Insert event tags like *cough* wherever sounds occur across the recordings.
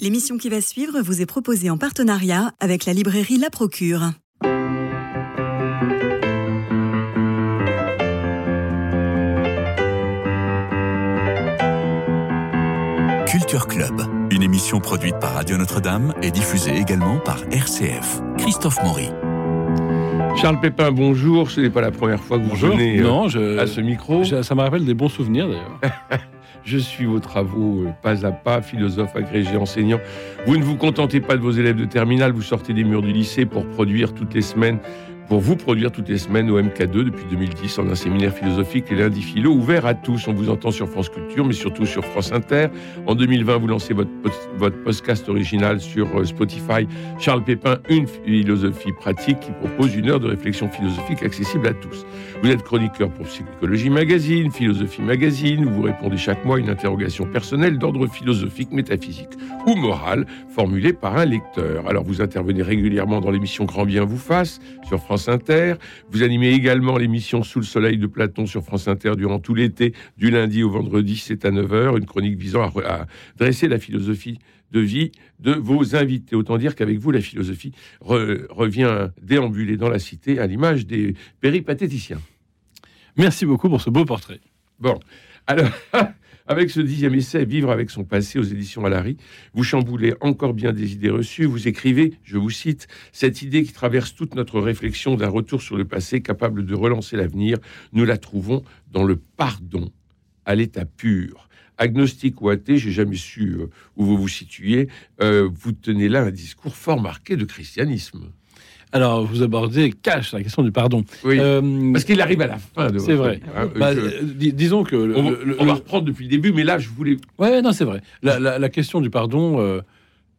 L'émission qui va suivre vous est proposée en partenariat avec la librairie La Procure. Culture Club, une émission produite par Radio Notre-Dame et diffusée également par RCF. Christophe Maury. Charles Pépin, bonjour. Ce n'est pas la première fois que vous Bonjour. venez euh, Non, je- à ce micro. Je- Ça me rappelle des bons souvenirs d'ailleurs. *laughs* Je suis vos travaux euh, pas à pas, philosophe agrégé, enseignant. Vous ne vous contentez pas de vos élèves de terminale, vous sortez des murs du lycée pour produire toutes les semaines, pour vous produire toutes les semaines au MK2 depuis 2010 en un séminaire philosophique les lundis philo ouvert à tous. On vous entend sur France Culture, mais surtout sur France Inter. En 2020, vous lancez votre, votre podcast original sur euh, Spotify. Charles Pépin, une philosophie pratique qui propose une heure de réflexion philosophique accessible à tous. Vous êtes chroniqueur pour Psychologie Magazine, Philosophie Magazine, où vous répondez chaque mois à une interrogation personnelle d'ordre philosophique, métaphysique ou moral, formulée par un lecteur. Alors vous intervenez régulièrement dans l'émission Grand Bien vous fasse sur France Inter. Vous animez également l'émission Sous le soleil de Platon sur France Inter durant tout l'été, du lundi au vendredi, c'est à 9h, une chronique visant à, re- à dresser la philosophie de vie de vos invités. Autant dire qu'avec vous, la philosophie re- revient déambuler dans la cité à l'image des péripatéticiens. Merci beaucoup pour ce beau portrait. Bon, alors, *laughs* avec ce dixième essai, Vivre avec son passé aux éditions Alary, vous chamboulez encore bien des idées reçues. Vous écrivez, je vous cite, cette idée qui traverse toute notre réflexion d'un retour sur le passé capable de relancer l'avenir, nous la trouvons dans le pardon à l'état pur. Agnostique ou athée, j'ai jamais su euh, où vous vous situiez. Euh, vous tenez là un discours fort marqué de christianisme. Alors, vous abordez cash la question du pardon. Oui, Euh, parce qu'il arrive à la fin c'est vrai. hein. bah, euh, dis- disons que le- on, le- le- on va reprendre depuis le début, mais là, je voulais Ouais, non, c'est vrai. La, la- la question du pardon, euh,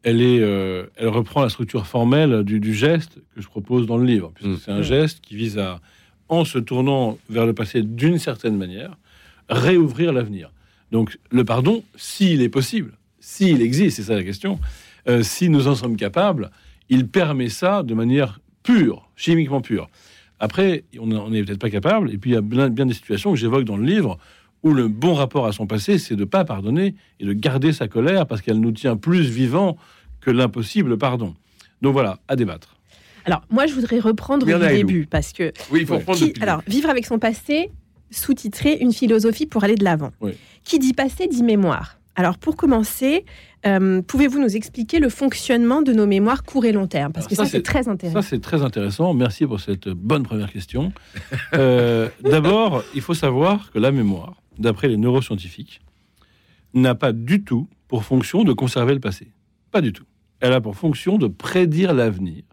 elle est, euh, elle reprend la structure formelle du, du geste que je propose dans le livre, puisque Mm. c'est un geste qui vise à, en se tournant vers le passé d'une certaine manière, réouvrir l'avenir. Donc, le pardon, s'il est possible, s'il existe, c'est ça la question, si nous en sommes capables, il permet ça de manière pure, chimiquement pure. Après, on n'est peut-être pas capable, et puis il y a bien, bien des situations que j'évoque dans le livre où le bon rapport à son passé, c'est de pas pardonner et de garder sa colère parce qu'elle nous tient plus vivants que l'impossible pardon. Donc voilà, à débattre. Alors, moi, je voudrais reprendre Elou. début parce que Oui, il faut reprendre qui- le alors vivre avec son passé, sous-titré une philosophie pour aller de l'avant. Oui. Qui dit passé dit mémoire. Alors, pour commencer, euh, pouvez-vous nous expliquer le fonctionnement de nos mémoires court et long terme? Parce Alors que ça, ça, c'est très intéressant. Ça, c'est très intéressant. Merci pour cette bonne première question. Euh, *laughs* D'abord, il faut savoir que la mémoire, d'après les neuroscientifiques, n'a pas du tout pour fonction de conserver le passé. Pas du tout. Elle a pour fonction de prédire l'avenir.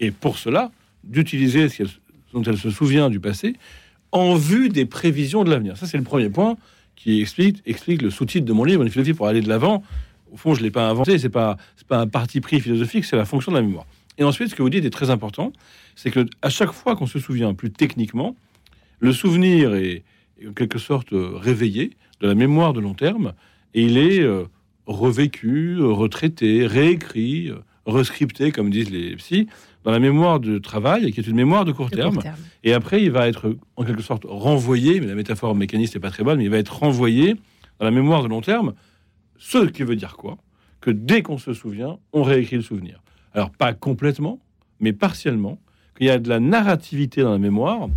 Et pour cela, d'utiliser ce dont elle se souvient du passé en vue des prévisions de l'avenir. Ça, c'est le premier point qui explique, le sous-titre de mon livre, Une philosophie pour aller de l'avant. Au fond, je ne l'ai pas inventé, c'est pas, c'est pas un parti pris philosophique, c'est la fonction de la mémoire. Et ensuite, ce que vous dites est très important, c'est que à chaque fois qu'on se souvient plus techniquement, le souvenir est, en quelque sorte euh, réveillé de la mémoire de long terme, et il est euh, revécu, retraité, réécrit, euh, rescripté, comme disent les psys, dans la mémoire de travail, qui est une mémoire de court de terme. court terme. Et après, il va être en quelque sorte renvoyé, mais la métaphore mécaniste n'est pas très bonne, mais il va être renvoyé dans la mémoire de long terme, ce qui veut dire quoi? Que dès qu'on se souvient, on réécrit le souvenir. Alors, pas complètement, mais partiellement, qu'il y a de la narrativité dans la mémoire.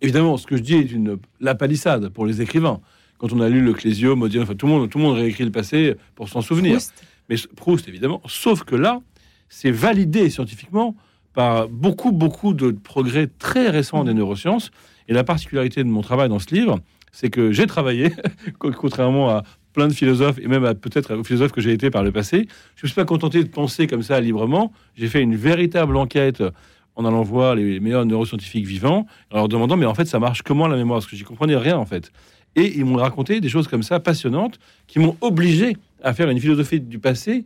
Évidemment, ce que je dis est une, la palissade pour les écrivains. Quand on a lu le Clésio, Modiano, enfin, tout le monde, tout le monde réécrit le passé pour s'en souvenir Proust. mais Proust évidemment. Sauf que là, c'est validé scientifiquement par beaucoup, beaucoup de progrès très récents des neurosciences. Et la particularité de mon travail dans ce livre, c'est que j'ai travaillé, *laughs* contrairement à plein de philosophes et même à peut-être aux philosophes que j'ai été par le passé. Je ne suis pas contenté de penser comme ça librement. J'ai fait une véritable enquête en allant voir les meilleurs neuroscientifiques vivants, en leur demandant mais en fait ça marche comment la mémoire? Parce que j'y comprenais rien en fait. Et ils m'ont raconté des choses comme ça passionnantes qui m'ont obligé à faire une philosophie du passé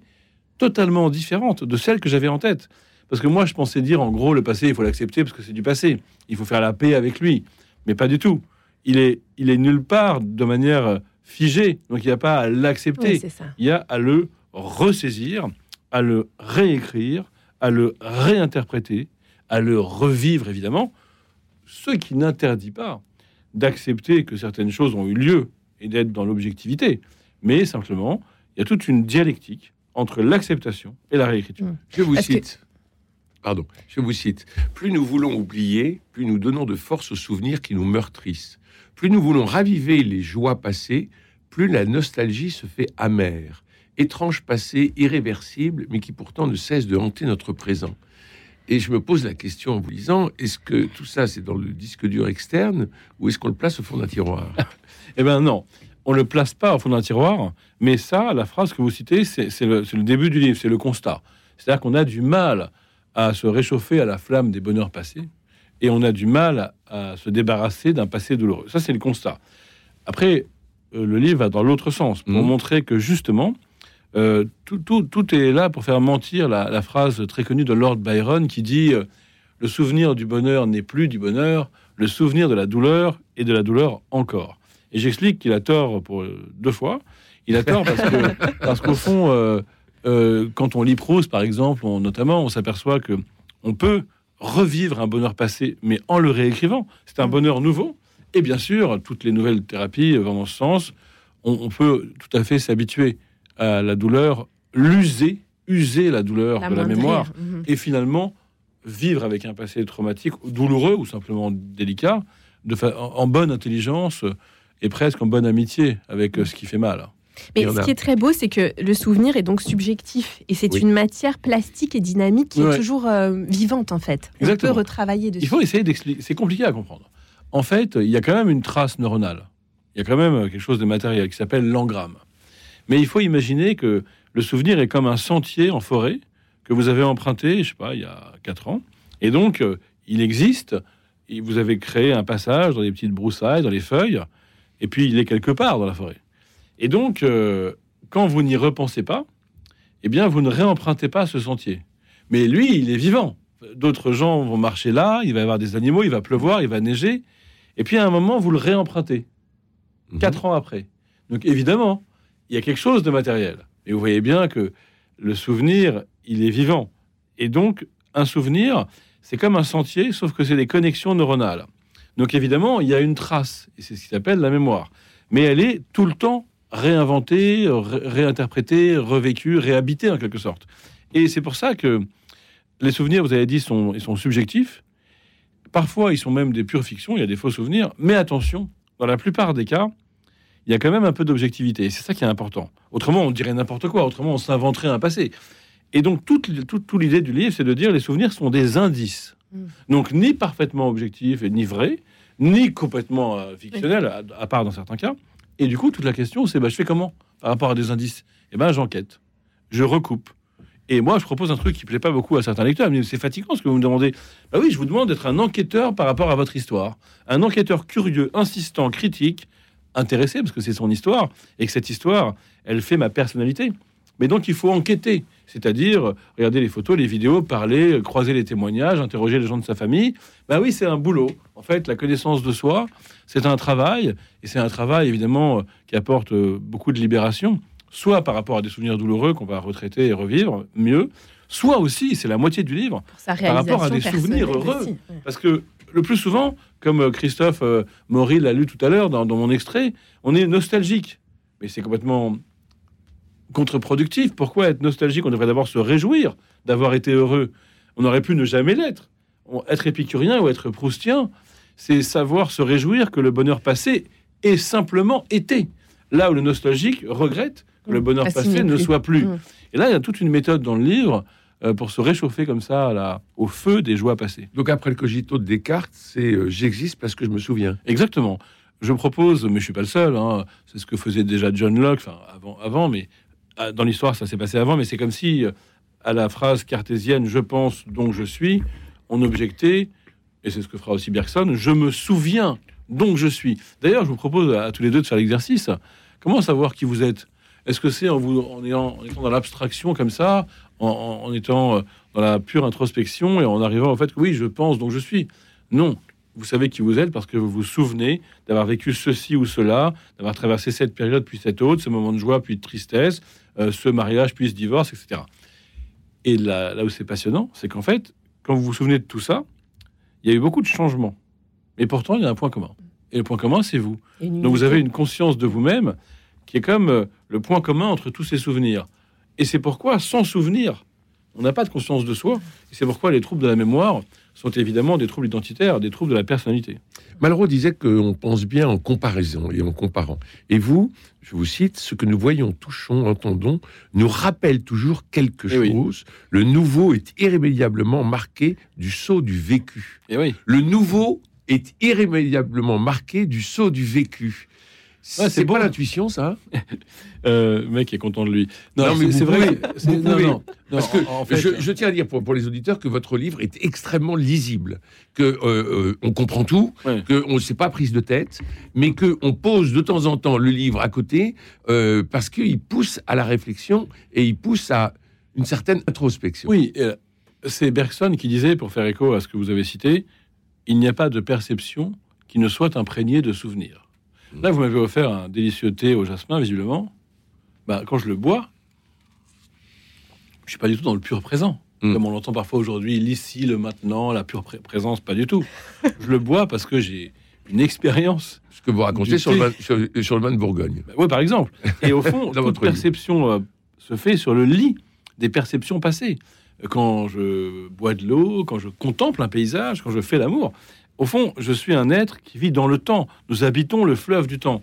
totalement différente de celle que j'avais en tête. Parce que moi, je pensais dire, en gros, le passé, il faut l'accepter parce que c'est du passé. Il faut faire la paix avec lui. Mais pas du tout. Il est, il est nulle part de manière euh, figée. Donc, il n'y a pas à l'accepter. Oui, il y a à le ressaisir, à le réécrire, à le réinterpréter, à le revivre, évidemment. Ce qui n'interdit pas d'accepter que certaines choses ont eu lieu et d'être dans l'objectivité. Mais simplement, il y a toute une dialectique entre l'acceptation et la réécriture. Mm. Je vous que- cite. Pardon, je vous cite. Plus nous voulons oublier, plus nous donnons de force aux souvenirs qui nous meurtrissent. Plus nous voulons raviver les joies passées, plus la nostalgie se fait amère. Étrange passé, irréversible, mais qui pourtant ne cesse de hanter notre présent. Et je me pose la question en vous lisant, est-ce que tout ça c'est dans le disque dur externe ou est-ce qu'on le place au fond d'un tiroir? *laughs* Eh bien non, on ne le place pas au fond d'un tiroir, mais ça, la phrase que vous citez, c'est le, le début du livre, c'est le constat. C'est-à-dire qu'on a du mal à se réchauffer à la flamme des bonheurs passés, et on a du mal à, se débarrasser d'un passé douloureux. Ça, c'est le constat. Après, euh, le livre va dans l'autre sens, pour Mhm. montrer que justement, euh, tout, tout- tout est là pour faire mentir la, la phrase très connue de Lord Byron qui dit euh, Le souvenir du bonheur n'est plus du bonheur, le souvenir de la douleur est de la douleur encore. Et j'explique qu'il a tort pour deux fois. Il a tort parce que *laughs* parce qu'au fond, euh, quand on lit Proust, par exemple, on- notamment, on s'aperçoit que on peut revivre un bonheur passé, mais en le réécrivant. C'est un bonheur nouveau. Et bien sûr, toutes les nouvelles thérapies vont dans ce sens. On, on peut tout à fait s'habituer à la douleur, l'user, user la douleur de la mémoire, Mhm. et finalement vivre avec un passé traumatique, douloureux ou simplement délicat, de en, en bonne intelligence et presque en bonne amitié avec euh, ce qui fait mal. Mais ce a. qui est très beau, c'est que le souvenir est donc subjectif et c'est Oui. une matière plastique et dynamique qui Ouais. est toujours euh, vivante en fait. On Exactement. peut retravailler dessus. Il faut essayer d'expliquer. C'est compliqué à comprendre. En fait, il y a quand même une trace neuronale. Il y a quand même euh, quelque chose de matériel qui s'appelle l'engramme. Mais il faut imaginer que le souvenir est comme un sentier en forêt que vous avez emprunté, je sais pas, il y a quatre ans. Et donc, euh, il existe. Et vous avez créé un passage dans des petites broussailles, dans les feuilles. Et puis, il est quelque part dans la forêt. Et donc, euh, quand vous n'y repensez pas, eh bien, vous ne réempruntez pas ce sentier. Mais lui, il est vivant. D'autres gens vont marcher là, il va y avoir des animaux, il va pleuvoir, il va neiger. Et puis à un moment, vous le réempruntez, Mhm. quatre ans après. Donc évidemment, il y a quelque chose de matériel. Et vous voyez bien que le souvenir, il est vivant. Et donc, un souvenir, c'est comme un sentier, sauf que c'est des connexions neuronales. Donc évidemment, il y a une trace, et c'est ce qui s'appelle la mémoire. Mais elle est tout le temps réinventée, ré- réinterprétée, revécue, réhabitée en quelque sorte. Et c'est pour ça que les souvenirs, vous avez dit, sont, ils sont subjectifs. Parfois, ils sont même des pures fictions, il y a des faux souvenirs. Mais attention, dans la plupart des cas, il y a quand même un peu d'objectivité. Et c'est ça qui est important. Autrement, on dirait n'importe quoi. Autrement, on s'inventerait un passé. Et donc, toute, toute, toute l'idée du livre, c'est de dire les souvenirs sont des indices. Mm. Donc, ni parfaitement objectifs et ni vrais, ni complètement euh, fictionnels, à, à part dans certains cas. Et du coup, toute la question, c'est bah, je fais comment par rapport à des indices? Eh ben, j'enquête, je recoupe. Et moi, je propose un truc qui plaît pas beaucoup à certains lecteurs. Mais c'est fatigant ce que vous me demandez. Bah oui, je vous demande d'être un enquêteur par rapport à votre histoire. Un enquêteur curieux, insistant, critique, intéressé, parce que c'est son histoire, et que cette histoire, elle fait ma personnalité. Mais donc, il faut enquêter. C'est-à-dire, regarder les photos, les vidéos, parler, croiser les témoignages, interroger les gens de sa famille. Bah oui, c'est un boulot. En fait, la connaissance de soi, c'est un travail. Et c'est un travail, évidemment, qui apporte euh, beaucoup de libération. Soit par rapport à des souvenirs douloureux qu'on va retraiter et revivre, mieux. Soit aussi, c'est la moitié du livre, par rapport à des souvenirs heureux. aussi. Parce que le plus souvent, comme euh, Christophe euh, Maury l'a lu tout à l'heure dans, dans mon extrait, on est nostalgique. Mais c'est complètement contre-productif. Pourquoi être nostalgique? On devrait d'abord se réjouir d'avoir été heureux. On aurait pu ne jamais l'être. Être épicurien ou être proustien, c'est savoir se réjouir que le bonheur passé ait simplement été. Là où le nostalgique regrette que le Mm. bonheur passé ne plus. soit plus. Mm. Et là, il y a toute une méthode dans le livre euh, pour se réchauffer comme ça à la- au feu des joies passées. Donc après le cogito de Descartes, c'est euh, j'existe parce que je me souviens. Exactement. Je propose, mais je suis pas le seul, hein, c'est ce que faisait déjà John Locke, enfin avant, avant, mais dans l'histoire ça s'est passé avant, mais c'est comme si euh, à la phrase cartésienne je pense donc je suis, on objectait, et c'est ce que fera aussi Bergson, je me souviens donc je suis. D'ailleurs, je vous propose à, tous les deux de faire l'exercice. Comment savoir qui vous êtes? Est-ce que c'est en, vous, en, ayant- étant dans l'abstraction comme ça, en, étant euh, dans la pure introspection et en arrivant au fait oui, je pense donc je suis? Non, vous savez qui vous êtes parce que vous vous souvenez d'avoir vécu ceci ou cela, d'avoir traversé cette période puis cette autre, ce moment de joie puis de tristesse, ce mariage puis ce divorce, etc. Et là, là où c'est passionnant, c'est qu'en fait, quand vous vous souvenez de tout ça, il y a eu beaucoup de changements. Mais pourtant, il y a un point commun. Et le point commun, c'est vous. Donc vous avez une conscience de vous-même qui est comme euh, le point commun entre tous ces souvenirs. Et c'est pourquoi, sans souvenir, on n'a pas de conscience de soi. Et c'est pourquoi les troubles de la mémoire sont évidemment des troubles identitaires, des troubles de la personnalité. Malraux disait qu'on pense bien en comparaison et en comparant. Et vous, je vous cite, ce que nous voyons, touchons, entendons, nous rappelle toujours quelque Eh oui. chose. Le nouveau est irrémédiablement marqué du sceau du vécu. Et oui, Le nouveau est irrémédiablement marqué du sceau du vécu. Ouais, c'est pas l'intuition, ça *laughs* euh, le mec est content de lui. Non, Non, mais c'est vrai. pouvez- non, non, non, Parce que en, fait, je, je tiens à dire pour, pour les auditeurs que votre livre est extrêmement lisible, que euh, euh, on comprend tout, Ouais. que on ne s'est pas prise de tête, mais que on pose de temps en temps le livre à côté euh, parce qu'il pousse à la réflexion et il pousse à une certaine introspection. Oui, euh, c'est Bergson qui disait, pour faire écho à ce que vous avez cité, il n'y a pas de perception qui ne soit imprégnée de souvenirs. Là, vous m'avez offert un délicieux thé au jasmin, visiblement. Bah, quand je le bois, je suis pas du tout dans le pur présent. Mm. Comme on l'entend parfois aujourd'hui, l'ici, le maintenant, la pure pré- présence, pas du tout. *laughs* je le bois parce que j'ai une expérience. Ce que vous racontez sur le, vin, sur, sur le vin de Bourgogne. Bah, ouais, par exemple. Et au fond, *laughs* Dans votre perception euh, se fait sur le lit des perceptions passées. Quand je bois de l'eau, quand je contemple un paysage, quand je fais l'amour. Au fond, je suis un être qui vit dans le temps. Nous habitons le fleuve du temps.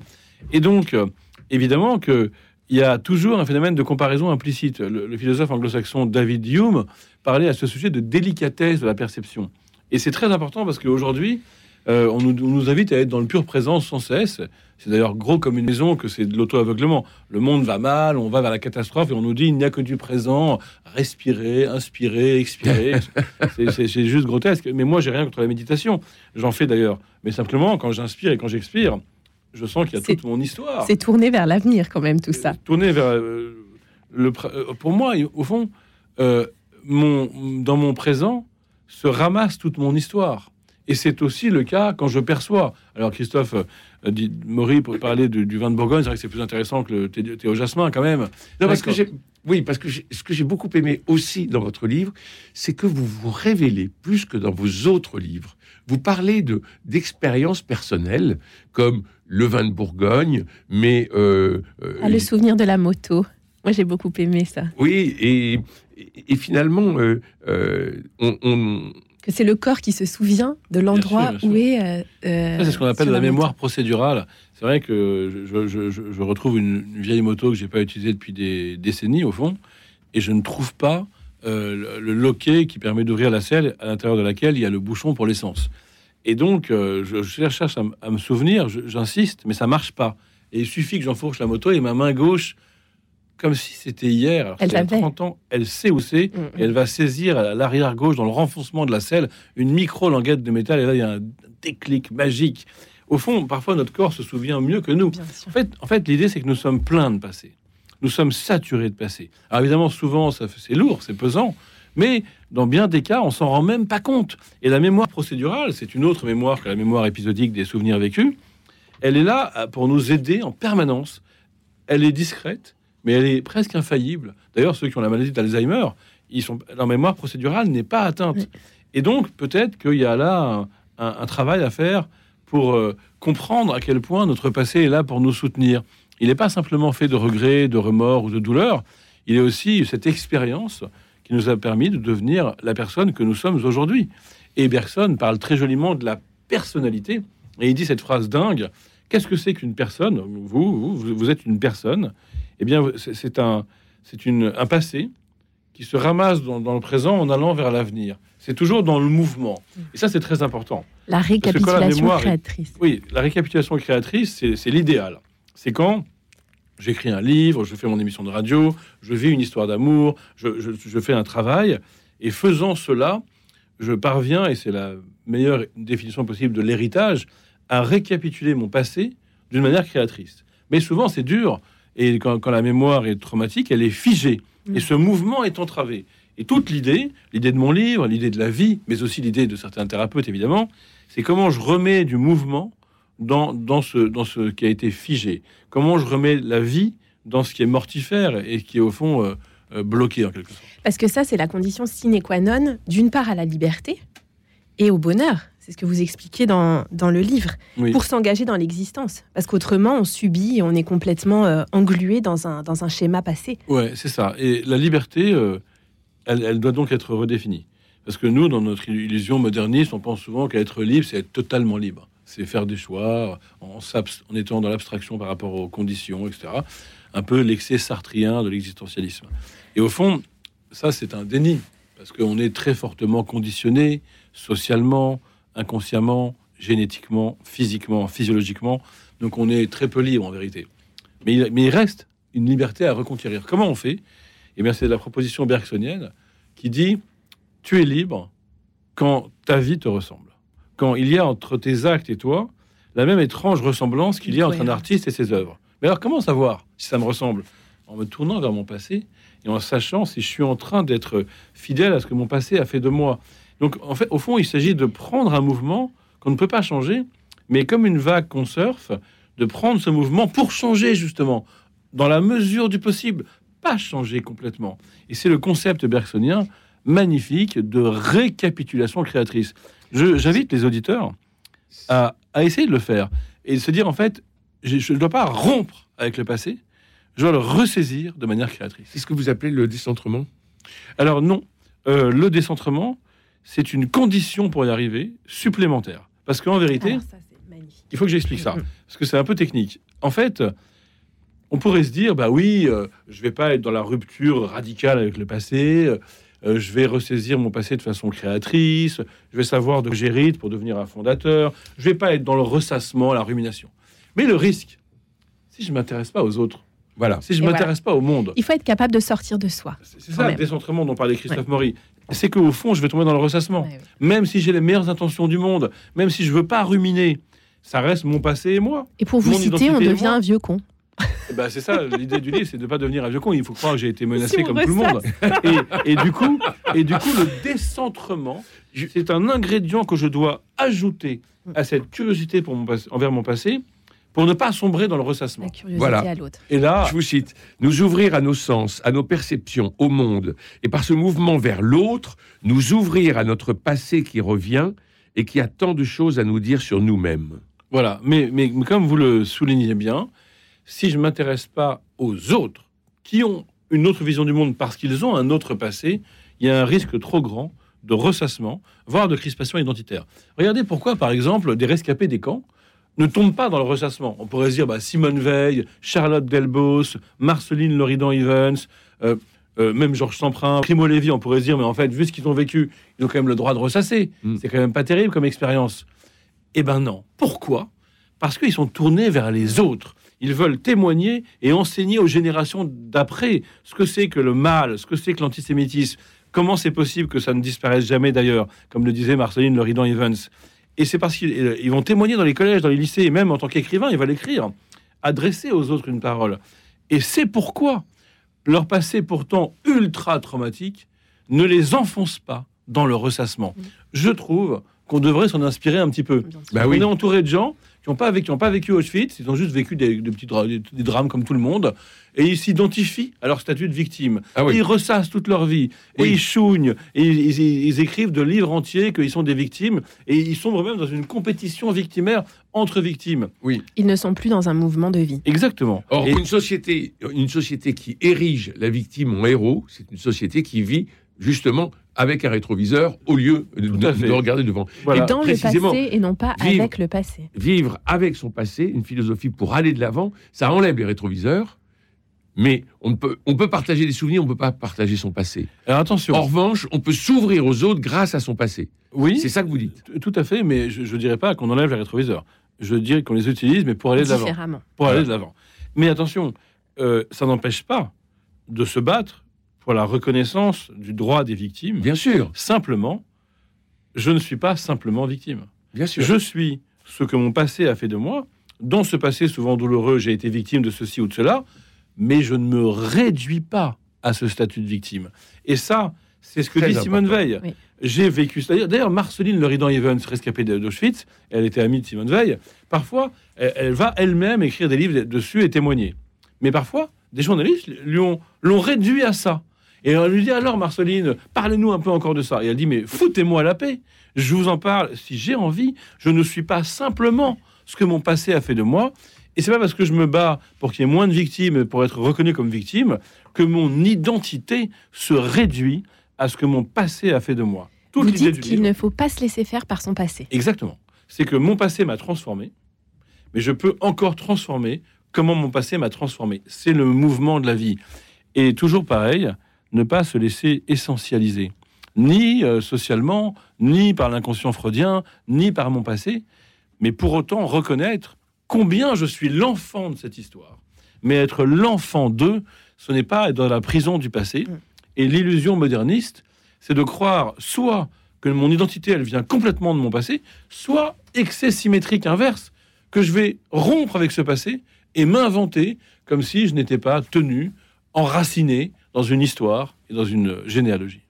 Et donc, euh, évidemment que il y a toujours un phénomène de comparaison implicite. Le, le philosophe anglo-saxon David Hume parlait à ce sujet de délicatesse de la perception. Et c'est très important parce qu'aujourd'hui, euh, on, nous, on nous invite à être dans le pur présent sans cesse. C'est d'ailleurs gros comme une maison que c'est de l'auto-aveuglement. Le monde va mal, on va vers la catastrophe et on nous dit il n'y a que du présent, respirer, inspirer, expirer. *laughs* c'est, juste grotesque. Mais moi, j'ai rien contre la méditation. J'en fais d'ailleurs. Mais simplement, quand j'inspire et quand j'expire, je sens qu'il y a toute mon histoire. C'est tourné vers l'avenir quand même tout ça. Tourner vers euh, le. euh, Pour moi, au fond, euh, mon, dans mon présent se ramasse toute mon histoire. Et c'est aussi le cas quand je perçois. Alors Christophe euh, dit, Maury pour parler du, du vin de Bourgogne, c'est vrai que c'est plus intéressant que le thé, thé au jasmin quand même. Non, parce que D'accord. j'ai, oui, parce que j'ai- ce que j'ai beaucoup aimé aussi dans votre livre, c'est que vous vous révélez plus que dans vos autres livres. Vous parlez de d'expériences personnelles comme le vin de Bourgogne, mais euh, euh, Ah, le souvenir de la moto. Moi, j'ai beaucoup aimé ça. oui, et, et- et finalement, euh, euh, on, on- Que c'est le corps qui se souvient de l'endroit où est. euh, euh, c'est ce qu'on appelle sur la moto. mémoire procédurale. C'est vrai que je, je- je- je retrouve une, vieille moto que j'ai pas utilisée depuis des décennies au fond, et je ne trouve pas euh, le, loquet qui permet d'ouvrir la selle à l'intérieur de laquelle il y a le bouchon pour l'essence. Et donc, euh, je, je cherche à, à me souvenir, j'insiste, mais ça marche pas. Et il suffit que j'enfourche la moto et ma main gauche, comme si c'était hier, alors Elle a savait. 30 ans, elle sait où c'est, Mm, mm. et elle va saisir à l'arrière gauche, dans le renfoncement de la selle, une micro-languette de métal, et là, il y a un déclic magique. Au fond, parfois, notre corps se souvient mieux que nous. En fait, en fait l'idée, c'est que nous sommes pleins de passé. Nous sommes saturés de passé. Alors évidemment, souvent, c'est lourd, c'est pesant, mais dans bien des cas, on s'en rend même pas compte. Et la mémoire procédurale, c'est une autre mémoire que la mémoire épisodique des souvenirs vécus. Elle est là euh, pour nous aider en permanence. Elle est discrète, mais elle est presque infaillible. D'ailleurs, ceux qui ont la maladie d'Alzheimer, ils sont, leur mémoire procédurale n'est pas atteinte. Oui. Et donc, peut-être qu'il y a là un, un- un travail à faire pour euh, comprendre à quel point notre passé est là pour nous soutenir. Il n'est pas simplement fait de regrets, de remords ou de douleurs. Il est aussi cette expérience qui nous a permis de devenir la personne que nous sommes aujourd'hui. Et Bergson parle très joliment de la personnalité. Et il dit cette phrase dingue. Qu'est-ce que c'est qu'une personne? Vous, vous, vous êtes une personne. Eh bien, c'est un, c'est une, un passé qui se ramasse dans, dans le présent en allant vers l'avenir. C'est toujours dans le mouvement. Et ça, c'est très important. La récapitulation est- créatrice. Oui, la récapitulation créatrice, c'est c'est l'idéal. C'est quand j'écris un livre, je fais mon émission de radio, je vis une histoire d'amour, je, je- je fais un travail, et faisant cela, je parviens, et c'est la meilleure définition possible de l'héritage, à récapituler mon passé d'une manière créatrice. Mais souvent, c'est dur, et quand, quand la mémoire est traumatique, elle est figée, Mm. et ce mouvement est entravé. Et toute l'idée, l'idée de mon livre, l'idée de la vie, mais aussi l'idée de certains thérapeutes, évidemment, c'est comment je remets du mouvement dans, dans, ce, dans ce qui a été figé. Comment je remets la vie dans ce qui est mortifère et qui est au fond euh, euh, bloqué en quelque sorte. Parce que ça, c'est la condition sine qua non, d'une part à la liberté, et au bonheur. C'est ce que vous expliquez dans, dans le livre. Oui. Pour s'engager dans l'existence. Parce qu'autrement, on subit on est complètement euh, englué dans un, dans un schéma passé. Ouais, c'est ça. Et la liberté, euh, elle, elle doit donc être redéfinie. Parce que nous, dans notre illusion moderniste, on pense souvent qu'être libre, c'est être totalement libre. C'est faire des choix en, en étant dans l'abstraction par rapport aux conditions, etc. Un peu l'excès sartrien de l'existentialisme. Et au fond, ça, c'est un déni. Parce qu'on est très fortement conditionné, socialement, inconsciemment, génétiquement, physiquement, physiologiquement. Donc on est très peu libre en vérité. Mais il, mais il reste une liberté à reconquérir. Comment on fait? Eh bien, c'est la proposition bergsonienne qui dit tu es libre quand ta vie te ressemble. Quand il y a entre tes actes et toi la même étrange ressemblance qu'il y a entre un artiste et ses œuvres. Mais alors, comment savoir si ça me ressemble? En me tournant vers mon passé et en sachant si je suis en train d'être fidèle à ce que mon passé a fait de moi. Donc, en fait, au fond, il s'agit de prendre un mouvement qu'on ne peut pas changer, mais comme une vague qu'on surfe, de prendre ce mouvement pour changer justement, dans la mesure du possible, pas changer complètement. Et c'est le concept bergsonien magnifique de récapitulation créatrice. J'invite les auditeurs à, à essayer de le faire et de se dire en fait, je je ne dois pas rompre avec le passé, je dois le ressaisir de manière créatrice. C'est ce que vous appelez le décentrement? Alors non, euh, le décentrement, c'est une condition pour y arriver supplémentaire. Parce qu'en vérité, Alors ça, c'est magnifique. il faut que j'explique ça, *laughs* parce que c'est un peu technique. En fait, on pourrait se dire, bah oui, euh, je vais pas être dans la rupture radicale avec le passé, euh, je vais ressaisir mon passé de façon créatrice, je vais savoir de quoi j'hérite pour devenir un fondateur, je vais pas être dans le ressassement, la rumination. Mais le risque, si je m'intéresse pas aux autres, Voilà. si je Et m'intéresse pas au monde, Il faut être capable de sortir de soi. c'est ça le décentrement dont parlait Christophe Maury, c'est qu'au fond, je vais tomber dans le ressassement. Ouais, ouais. Même si j'ai les meilleures intentions du monde, même si je veux pas ruminer, ça reste mon passé et moi. Et pour vous Mon citer, on devient un vieux con. Ben, c'est ça, l'idée du livre, c'est de ne pas devenir un vieux con. Il faut croire que j'ai été menacé Si comme tout le monde. Et, et du coup, et du coup, le décentrement, c'est un ingrédient que je dois ajouter à cette curiosité pour mon passé- envers mon passé, pour ne pas sombrer dans le ressassement. La Voilà. à l'autre. Et là, Je vous cite, nous ouvrir à nos sens, à nos perceptions, au monde, et par ce mouvement vers l'autre, nous ouvrir à notre passé qui revient et qui a tant de choses à nous dire sur nous-mêmes. Voilà, mais, mais, mais comme vous le soulignez bien, si je ne m'intéresse pas aux autres qui ont une autre vision du monde parce qu'ils ont un autre passé, il y a un risque trop grand de ressassement, voire de crispation identitaire. Regardez pourquoi, par exemple, des rescapés des camps ne tombent pas dans le ressassement. On pourrait se dire bah, Simone Veil, Charlotte Delbos, Marceline Loridan-Evans, euh, euh, même Georges Semprin, Primo Levi, on pourrait se dire, mais en fait, vu ce qu'ils ont vécu, ils ont quand même le droit de ressasser. Mm. C'est quand même pas terrible comme expérience. Eh ben non. Pourquoi? Parce qu'ils sont tournés vers les autres. Ils veulent témoigner et enseigner aux générations d'après ce que c'est que le mal, ce que c'est que l'antisémitisme, comment c'est possible que ça ne disparaisse jamais d'ailleurs, comme le disait Marceline Loridan Evans. Et c'est parce qu'ils euh, vont témoigner dans les collèges, dans les lycées, et même en tant qu'écrivain, ils veulent écrire, adresser aux autres une parole. Et c'est pourquoi leur passé pourtant ultra traumatique ne les enfonce pas dans le ressassement. Je trouve qu'on devrait s'en inspirer un petit peu. Bah On oui. est entouré de gens qui n'ont pas, vécu- qui ont pas vécu Auschwitz, ils ont juste vécu des, des petits dra- des, des drames comme tout le monde, et ils s'identifient à leur statut de victime. Ah oui. Ils ressassent toute leur vie, et Oui. ils chougnent, et ils, ils- ils écrivent de livres entiers qu'ils sont des victimes, et ils sombrent même dans une compétition victimaire entre victimes. Ils ne sont plus dans un mouvement de vie. Exactement. Or, Et- une société, une société qui érige la victime en héros, c'est une société qui vit justement avec un rétroviseur au lieu de, regarder devant. voilà. dans le précisément, passé et non pas vivre- avec le passé. Vivre avec son passé, une philosophie pour aller de l'avant, ça enlève les rétroviseurs, mais on peut, on peut partager des souvenirs, on peut pas partager son passé. Alors attention. En revanche, on peut s'ouvrir aux autres grâce à son passé. oui, C'est ça que vous dites. tout à fait, mais je ne dirais pas qu'on enlève les rétroviseurs. Je dirais qu'on les utilise, mais pour aller de l'avant. Pour aller de l'avant. Mais attention, euh, ça n'empêche pas de se battre pour la reconnaissance du droit des victimes. Bien sûr, Simplement, je ne suis pas simplement victime. bien sûr. Je suis ce que mon passé a fait de moi. Dans ce passé souvent douloureux, j'ai été victime de ceci ou de cela, mais je ne me réduis pas à ce statut de victime. Et ça, c'est ce que Très dit Simone. Veil. Oui. J'ai vécu. c'est-à-dire- D'ailleurs, Marceline Loridan Evans, rescapée de- d'Auschwitz, elle était amie de Simone Veil. Parfois, elle, elle va elle-même écrire des livres dessus et témoigner. Mais parfois, des journalistes lui ont l'ont réduit à ça. Et on lui dit alors, Marceline, parlez-nous un peu encore de ça. Et elle dit, mais foutez-moi la paix. Je vous en parle si j'ai envie. Je ne suis pas simplement ce que mon passé a fait de moi. Et c'est pas parce que je me bats pour qu'il y ait moins de victimes, pour être reconnu comme victime, que mon identité se réduit à ce que mon passé a fait de moi. Toute Vous dites qu'il ne faut pas se laisser faire par son passé. Exactement. C'est que mon passé m'a transformé, mais je peux encore transformer comment mon passé m'a transformé. C'est le mouvement de la vie. Et toujours pareil, ne pas se laisser essentialiser, ni euh, socialement, ni par l'inconscient freudien, ni par mon passé, mais pour autant reconnaître combien je suis l'enfant de cette histoire. Mais être l'enfant d'eux, ce n'est pas être dans la prison du passé. Mm. Et l'illusion moderniste, c'est de croire soit que mon identité, elle vient complètement de mon passé, soit excès symétrique inverse, que je vais rompre avec ce passé et m'inventer comme si je n'étais pas tenu, enraciné dans une histoire et dans une généalogie.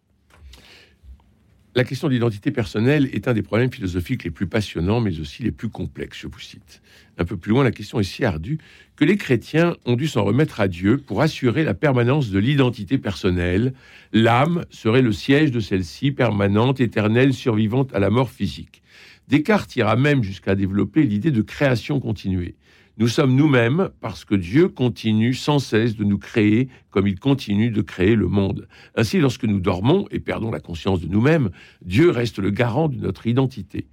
La question de l'identité personnelle est un des problèmes philosophiques les plus passionnants, mais aussi les plus complexes, je vous cite. Un peu plus loin, la question est si ardue que les chrétiens ont dû s'en remettre à Dieu pour assurer la permanence de l'identité personnelle. L'âme serait le siège de celle-ci, permanente, éternelle, survivante à la mort physique. Descartes ira même jusqu'à développer l'idée de création continuée. Nous sommes nous-mêmes parce que Dieu continue sans cesse de nous créer comme il continue de créer le monde. Ainsi, lorsque nous dormons et perdons la conscience de nous-mêmes, Dieu reste le garant de notre identité.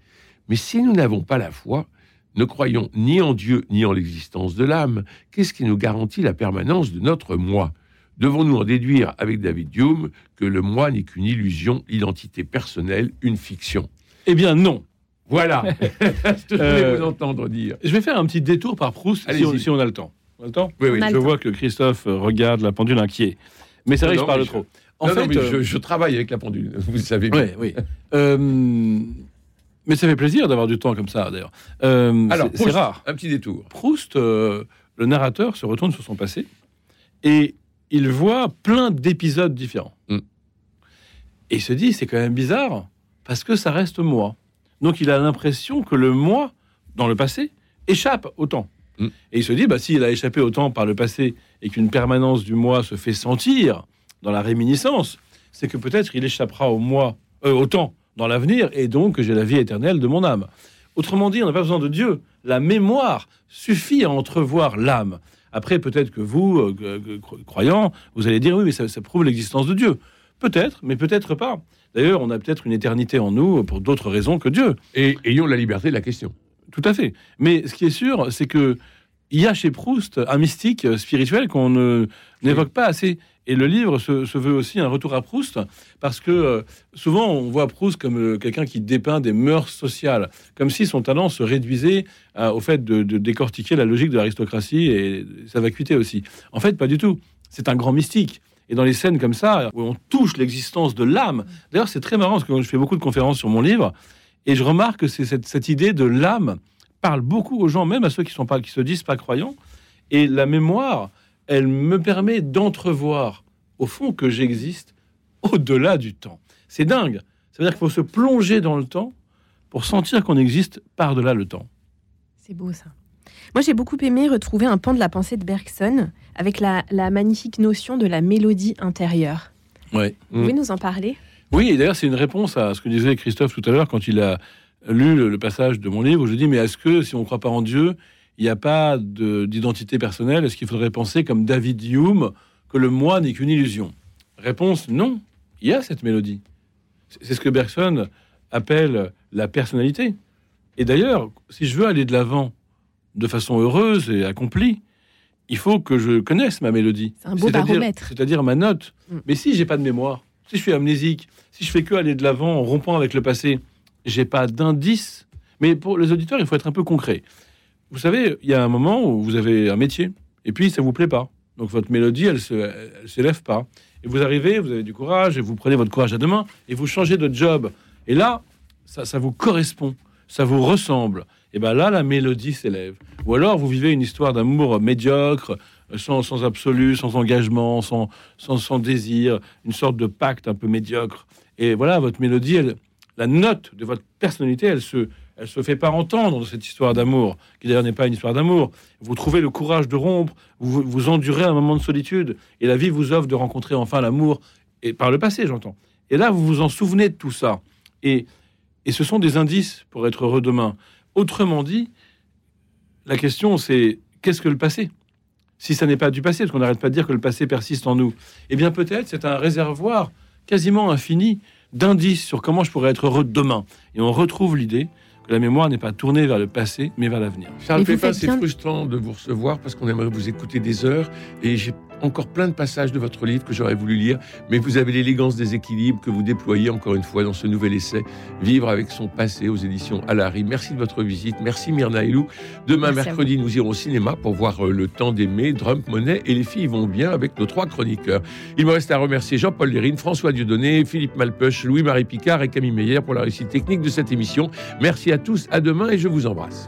Mais si nous n'avons pas la foi, ne croyons ni en Dieu ni en l'existence de l'âme, qu'est-ce qui nous garantit la permanence de notre moi? Devons-nous en déduire avec David Hume que le moi n'est qu'une illusion, l'identité personnelle, une fiction? Eh bien non. Voilà *laughs* je voulais *laughs* euh, vous entendre dire. Je vais faire un petit détour par Proust si on, si on, a le temps. On a le temps Oui, oui. je vois que Christophe regarde la pendule inquiet. Mais c'est vrai que je parle trop. En fait, euh, je, travaille avec la pendule, *laughs* vous le savez bien. Oui, oui. Euh, mais ça fait plaisir d'avoir du temps comme ça, d'ailleurs. Alors, c'est rare. Un petit détour. Proust, le narrateur, se retourne sur son passé et il voit plein d'épisodes différents. Mm. Et il se dit, c'est quand même bizarre, parce que ça reste moi. Donc il a l'impression que le moi, dans le passé, échappe au temps. Mm. Et il se dit, bah, s'il a échappé au temps par le passé et qu'une permanence du moi se fait sentir dans la réminiscence, c'est que peut-être il échappera au moi, euh, au temps dans l'avenir, et donc j'ai la vie éternelle de mon âme. Autrement dit, on n'a pas besoin de Dieu. La mémoire suffit à entrevoir l'âme. Après, peut-être que vous, euh, croyants, vous allez dire oui, mais ça prouve l'existence de Dieu. Peut-être, mais peut-être pas. D'ailleurs, on a peut-être une éternité en nous pour d'autres raisons que Dieu. Et ayons la liberté de la question. Tout à fait. Mais ce qui est sûr, c'est que il y a chez Proust un mystique spirituel qu'on n'évoque pas assez. Et le livre se, veut aussi un retour à Proust, parce que euh, souvent on voit Proust comme euh, quelqu'un qui dépeint des mœurs sociales, comme si son talent se réduisait euh, au fait de, de, décortiquer la logique de l'aristocratie et sa vacuité aussi. En fait, pas du tout. C'est un grand mystique. Et dans les scènes comme ça, où on touche l'existence de l'âme, d'ailleurs c'est très marrant parce que je fais beaucoup de conférences sur mon livre, et je remarque que cette, idée de l'âme parle beaucoup aux gens, même à ceux qui sont pas, qui se disent pas croyants. Et la mémoire, elle me permet d'entrevoir, au fond, que j'existe au-delà du temps. C'est dingue. Ça veut dire qu'il faut se plonger dans le temps pour sentir qu'on existe par-delà le temps. C'est beau ça. Moi, j'ai beaucoup aimé retrouver un pan de la pensée de Bergson avec la, magnifique notion de la mélodie intérieure. Ouais. Vous pouvez mm. nous en parler? Oui, et d'ailleurs, c'est une réponse à ce que disait Christophe tout à l'heure quand il a lu le, passage de mon livre où je dis Mais est-ce que si on ne croit pas en Dieu, il n'y a pas d'identité personnelle? Est-ce qu'il faudrait penser comme David Hume que le moi n'est qu'une illusion? Réponse non, il y a cette mélodie. C'est ce que Bergson appelle la personnalité. Et d'ailleurs, si je veux aller de l'avant de façon heureuse et accomplie, il faut que je connaisse ma mélodie. C'est un beau baromètre. C'est-à-dire ma note. Mm. Mais si j'ai pas de mémoire, si je suis amnésique, si je fais que aller de l'avant en rompant avec le passé, j'ai pas d'indice. Mais pour les auditeurs, il faut être un peu concret. Vous savez, il y a un moment où vous avez un métier et puis ça vous plaît pas. Donc votre mélodie, elle se, s'élève pas. Et vous arrivez, vous avez du courage et vous prenez votre courage à deux mains et vous changez de job. Et là, ça, ça vous correspond, ça vous ressemble et bien là, la mélodie s'élève. Ou alors, vous vivez une histoire d'amour médiocre, sans, sans, absolu, sans engagement, sans, sans, désir, une sorte de pacte un peu médiocre. Et voilà, votre mélodie, la note de votre personnalité, elle se, elle se fait pas entendre dans cette histoire d'amour, qui d'ailleurs n'est pas une histoire d'amour. Vous trouvez le courage de rompre, vous, vous endurez un moment de solitude, et la vie vous offre de rencontrer enfin l'amour Et par le passé, j'entends. Et là, vous vous en souvenez de tout ça. Et, et ce sont des indices pour être heureux demain. Autrement dit, la question, c'est qu'est-ce que le passé? Si ça n'est pas du passé, parce qu'on n'arrête pas de dire que le passé persiste en nous, eh bien peut-être c'est un réservoir quasiment infini d'indices sur comment je pourrais être heureux demain. Et on retrouve l'idée que la mémoire n'est pas tournée vers le passé, mais vers l'avenir. Charles Pépin, c'est bien- frustrant de vous recevoir parce qu'on aimerait vous écouter des heures et j'ai encore plein de passages de votre livre que j'aurais voulu lire, mais vous avez l'élégance des équilibres que vous déployez encore une fois dans ce nouvel essai Vivre avec son passé aux éditions Alary. Merci de votre visite, merci Myrna Elou. Demain, Merci à mercredi, nous irons au cinéma pour voir euh, Le Temps d'aimer, Drump Monet et Les filles vont bien avec nos trois chroniqueurs. Il me reste à remercier Jean-Paul Lérine, François Dieudonné, Philippe Malpeuch, Louis-Marie Picard et Camille Meyer pour la réussite technique de cette émission. Merci tous, à demain et je vous embrasse.